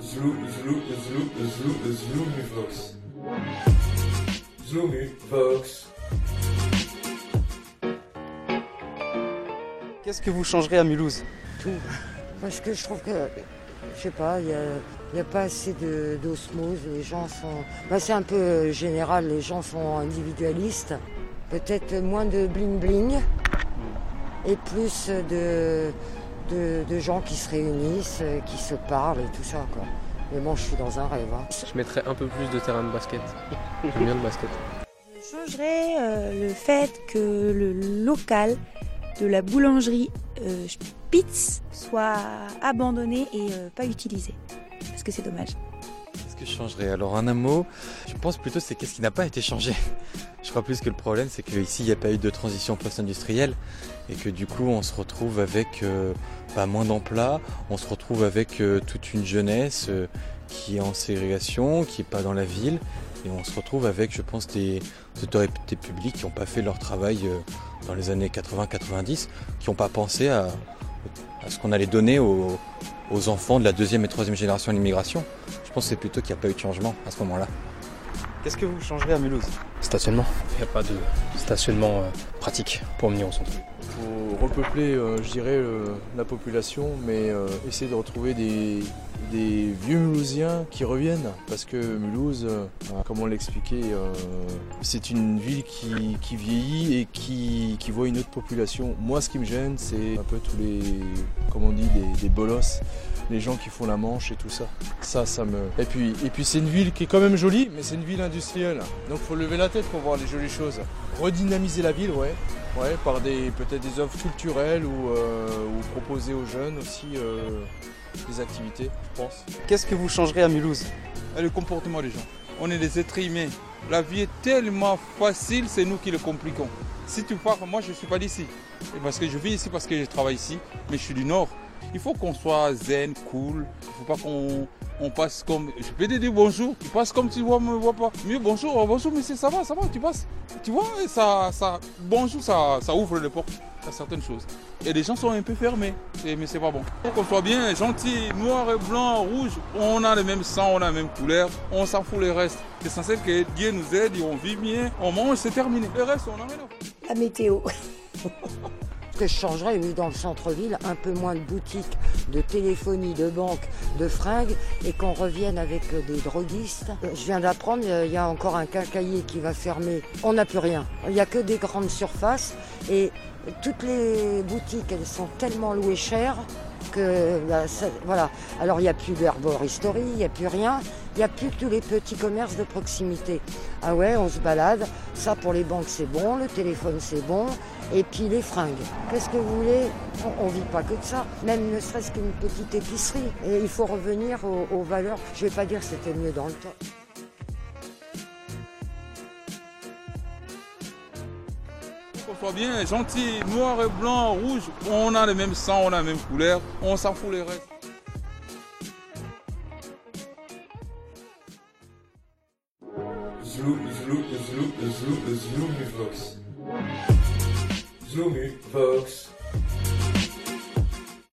Zlou, Zlou, Zlou, Zlou, Zloumivox. Zloumivox. Qu'est-ce que vous changerez à Mulhouse? Tout. Parce que je trouve que, je sais pas, il n'y a, il y a pas assez de- d'osmose. Les gens sont. bah, c'est un peu général, les gens sont individualistes. Peut-être moins de bling-bling et plus de, de, de gens qui se réunissent, euh, qui se parlent et tout ça. Quoi. Mais bon, je suis dans un rêve. hein. Je mettrais un peu plus de terrain de basket. J'aime bien le basket. Je changerais euh, le fait que le local de la boulangerie euh, Spitz soit abandonné et euh, pas utilisé. Parce que c'est dommage. Que je changerais? Alors en un mot, je pense plutôt c'est qu'est-ce qui n'a pas été changé. Je crois plus que le problème c'est qu'ici il n'y a pas eu de transition post-industrielle et que du coup on se retrouve avec euh, bah, moins d'emplois, on se retrouve avec euh, toute une jeunesse euh, qui est en ségrégation, qui n'est pas dans la ville. Et on se retrouve avec je pense des autorités publiques qui n'ont pas fait leur travail dans les années 80-90, qui n'ont pas pensé à, à ce qu'on allait donner aux, enfants de la deuxième et troisième génération de l'immigration. Je pense que c'est plutôt qu'il n'y a pas eu de changement à ce moment-là. Qu'est-ce que vous changerez à Mulhouse? Stationnement. Il n'y a pas de stationnement euh, pratique pour venir au centre. faut repeupler, euh, je dirais, euh, la population, mais essayer de retrouver des, des vieux Mulhousiens qui reviennent. Parce que Mulhouse, euh, comme on l'expliquait, c'est une ville qui, qui vieillit et qui, qui voit une autre population. Moi, ce qui me gêne, c'est un peu tous les, comme on dit, des, des bolosses. Les gens qui font la manche et tout ça. Ça, ça me. Et puis, et puis c'est une ville qui est quand même jolie, mais c'est une ville industrielle. Donc faut lever la tête pour voir les jolies choses. Redynamiser la ville, ouais. Ouais, par des peut-être des offres culturelles ou, euh, ou proposer aux jeunes aussi euh, des activités, je pense. Qu'est-ce que vous changerez à Mulhouse? Le comportement des gens. On est des êtres humains. La vie est tellement facile, c'est nous qui le compliquons. Si tu pars, moi je ne suis pas d'ici. Et Parce que je vis ici, parce que je travaille ici, mais je suis du Nord. Il faut qu'on soit zen, cool. Il faut pas qu'on on passe comme. Je peux te dire bonjour, tu passes comme tu vois, me vois pas. Mieux bonjour, oh, bonjour monsieur, ça va, ça va, tu passes. Tu vois, ça, ça, bonjour, ça, ça ouvre les portes à certaines choses. Et les gens sont un peu fermés, mais c'est pas bon. Il faut qu'on soit bien gentil, noir et blanc, rouge. On a le même sang, on a la même couleur, on s'en fout les restes. C'est censé que Dieu nous aide, et on vit bien, on mange, c'est terminé. Le reste, on en rien à foutre. La météo. Que je changerais, oui, dans le centre-ville, un peu moins de boutiques, de téléphonie, de banques, de fringues, et qu'on revienne avec euh, des droguistes. Euh, Je viens d'apprendre, il y a encore un quincaillier qui va fermer. On n'a plus rien. Il n'y a que des grandes surfaces, et toutes les boutiques, elles sont tellement louées cher bah, voilà. Alors il n'y a plus d'herboristerie, il n'y a plus rien, il n'y a plus tous les petits commerces de proximité. Ah ouais, on se balade. Ça pour les banques c'est bon, le téléphone c'est bon, et puis les fringues. Qu'est-ce que vous voulez? On ne vit pas que de ça, même ne serait-ce qu'une petite épicerie. Et il faut revenir aux, aux valeurs. Je ne vais pas dire que c'était mieux dans le temps. Qu'on soit bien gentil, noir et blanc, rouge. On a le même sang, on a la même couleur, on s'en fout les restes. Zlou, Zlou, Zlou, Zlou, Zloumivox. Zloumivox.